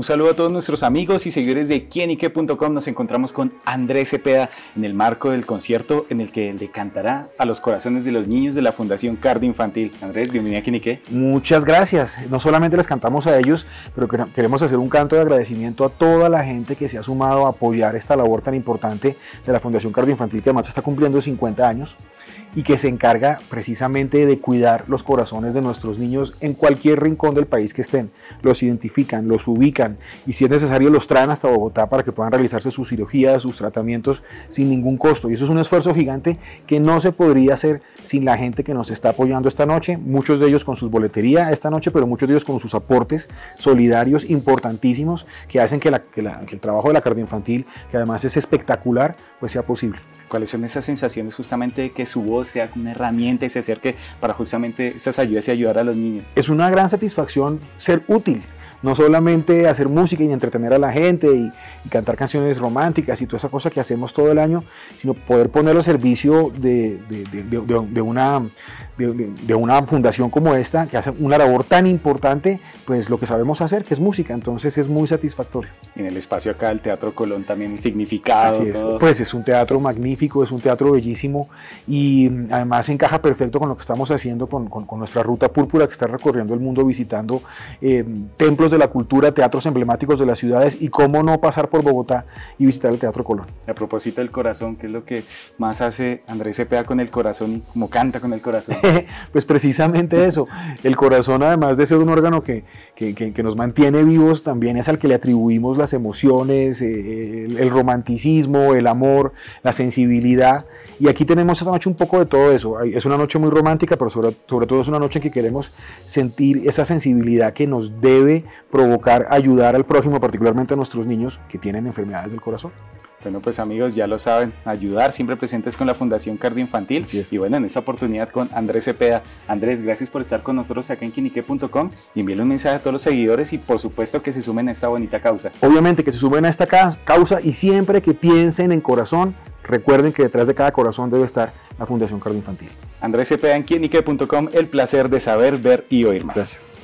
Un saludo a todos nuestros amigos y seguidores de quienique.com. Nos encontramos con Andrés Cepeda en el marco del concierto en el que le cantará a los corazones de los niños de la Fundación Cardio Infantil. Andrés, bienvenido a Quienique. Muchas gracias. No solamente les cantamos a ellos, pero queremos hacer un canto de agradecimiento a toda la gente que se ha sumado a apoyar esta labor tan importante de la Fundación Cardio Infantil, que además está cumpliendo 50 años y que se encarga precisamente de cuidar los corazones de nuestros niños en cualquier rincón del país que estén. Los identifican, los ubican y si es necesario los traen hasta Bogotá para que puedan realizarse sus cirugías, sus tratamientos sin ningún costo. Y eso es un esfuerzo gigante que no se podría hacer sin la gente que nos está apoyando esta noche, muchos de ellos con sus boletería esta noche, pero muchos de ellos con sus aportes solidarios importantísimos que hacen que, que el trabajo de la cardioinfantil, que además es espectacular, pues sea posible. ¿Cuáles son esas sensaciones justamente de que su voz sea una herramienta y se acerque para justamente esas ayudas y ayudar a los niños? Es una gran satisfacción ser útil no solamente hacer música y entretener a la gente y, cantar canciones románticas y toda esa cosa que hacemos todo el año, sino poder ponerlo al servicio de, de, una, de, una fundación como esta, que hace una labor tan importante, pues lo que sabemos hacer, que es música, entonces es muy satisfactorio. En el espacio acá del Teatro Colón también el significado. es. Pues es un teatro magnífico, es un teatro bellísimo y además encaja perfecto con lo que estamos haciendo con, con, nuestra ruta púrpura que está recorriendo el mundo visitando eh, templos de la cultura, teatros emblemáticos de las ciudades y cómo no pasar por Bogotá y visitar el Teatro Colón. A propósito del corazón, ¿qué es lo que más hace Andrés Cepeda con el corazón y cómo canta con el corazón? pues precisamente eso, el corazón además de ser un órgano que, que, nos mantiene vivos, también es al que le atribuimos las emociones, eh, el, romanticismo, el amor, la sensibilidad. Y aquí tenemos esta noche un poco de todo eso. Es una noche muy romántica, pero sobre, sobre todo es una noche en que queremos sentir esa sensibilidad que nos debe provocar ayudar al prójimo, particularmente a nuestros niños que tienen enfermedades del corazón. Bueno, pues amigos, ya lo saben, ayudar siempre presentes con la Fundación Cardio Infantil. Y bueno, en esta oportunidad con Andrés Cepeda. Andrés, gracias por estar con nosotros acá en quinique.com y envíenle un mensaje a todos los seguidores y por supuesto que se sumen a esta bonita causa. Obviamente que se sumen a esta causa y siempre que piensen en corazón, recuerden que detrás de cada corazón debe estar la Fundación Cardio Infantil. Andrés Cepeda en quinique.com, el placer de saber, ver y oír más. Gracias.